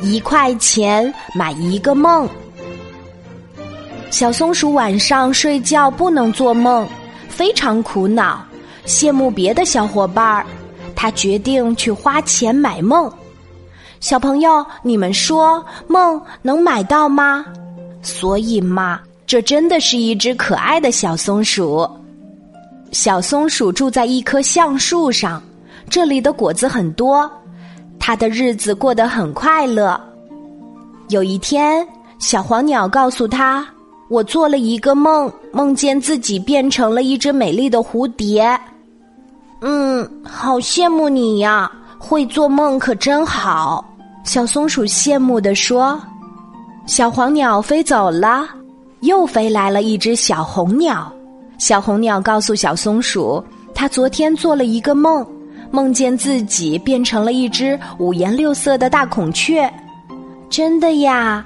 一块钱买一个梦。小松鼠晚上睡觉不能做梦，非常苦恼，羡慕别的小伙伴儿。他决定去花钱买梦。小朋友，你们说梦能买到吗？所以嘛，这真的是一只可爱的小松鼠。小松鼠住在一棵橡树上，这里的果子很多，他的日子过得很快乐。有一天，小黄鸟告诉他：“我做了一个梦，梦见自己变成了一只美丽的蝴蝶。”嗯，好羡慕你呀！会做梦可真好。小松鼠羡慕地说：“小黄鸟飞走了，又飞来了一只小红鸟。”小红鸟告诉小松鼠，它昨天做了一个梦，梦见自己变成了一只五颜六色的大孔雀。真的呀，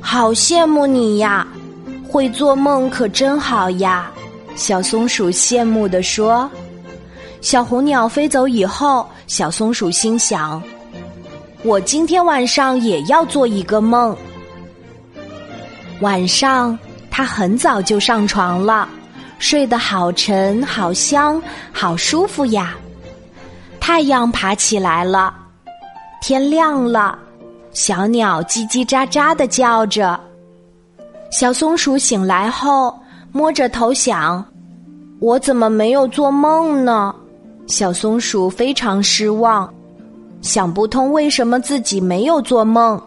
好羡慕你呀！会做梦可真好呀！小松鼠羡慕地说。小红鸟飞走以后，小松鼠心想：“我今天晚上也要做一个梦。”晚上，它很早就上床了。睡得好沉，好香，好舒服呀！太阳爬起来了，天亮了，小鸟叽叽喳喳的叫着。小松鼠醒来后，摸着头想：“我怎么没有做梦呢？”小松鼠非常失望，想不通为什么自己没有做梦。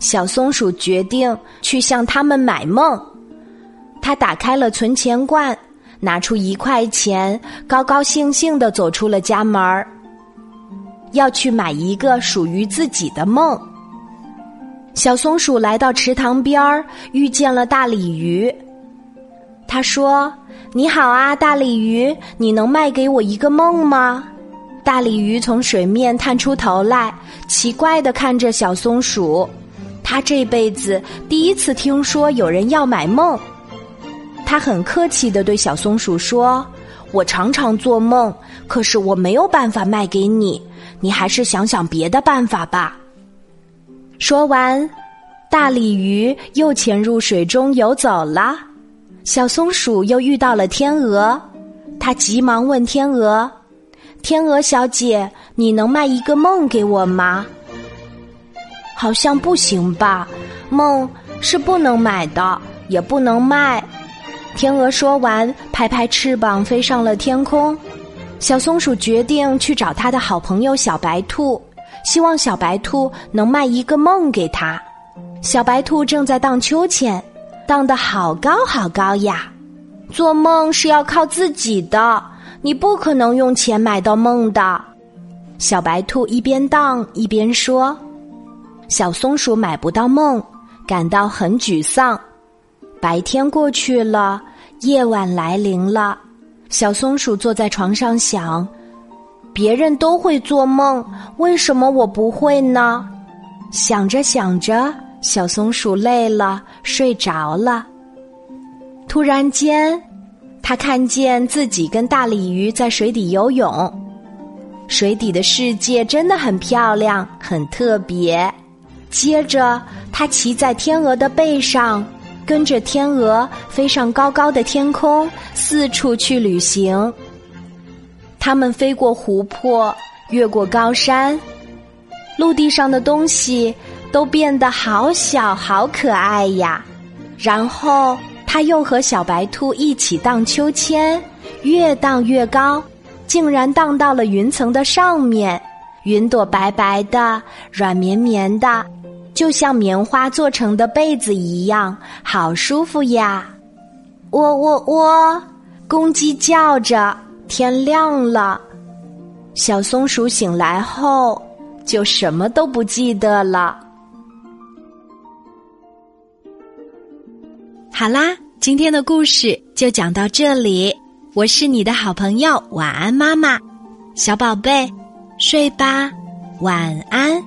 小松鼠决定去向他们买梦。他打开了存钱罐，拿出一块钱，高高兴兴的走出了家门儿，要去买一个属于自己的梦。小松鼠来到池塘边儿，遇见了大鲤鱼。他说：“你好啊，大鲤鱼，你能卖给我一个梦吗？”大鲤鱼从水面探出头来，奇怪的看着小松鼠。他这辈子第一次听说有人要买梦。他很客气的对小松鼠说：“我常常做梦，可是我没有办法卖给你，你还是想想别的办法吧。”说完，大鲤鱼又潜入水中游走了。小松鼠又遇到了天鹅，他急忙问天鹅：“天鹅小姐，你能卖一个梦给我吗？”好像不行吧，梦是不能买的，也不能卖。天鹅说完，拍拍翅膀飞上了天空。小松鼠决定去找他的好朋友小白兔，希望小白兔能卖一个梦给他。小白兔正在荡秋千，荡得好高好高呀！做梦是要靠自己的，你不可能用钱买到梦的。小白兔一边荡一边说：“小松鼠买不到梦，感到很沮丧。”白天过去了。夜晚来临了，小松鼠坐在床上想：别人都会做梦，为什么我不会呢？想着想着，小松鼠累了，睡着了。突然间，他看见自己跟大鲤鱼在水底游泳，水底的世界真的很漂亮，很特别。接着，他骑在天鹅的背上。跟着天鹅飞上高高的天空，四处去旅行。它们飞过湖泊，越过高山，陆地上的东西都变得好小好可爱呀。然后，它又和小白兔一起荡秋千，越荡越高，竟然荡到了云层的上面。云朵白白的，软绵绵的。就像棉花做成的被子一样，好舒服呀！喔喔喔，公鸡叫着。天亮了，小松鼠醒来后就什么都不记得了。好啦，今天的故事就讲到这里。我是你的好朋友，晚安，妈妈，小宝贝，睡吧，晚安。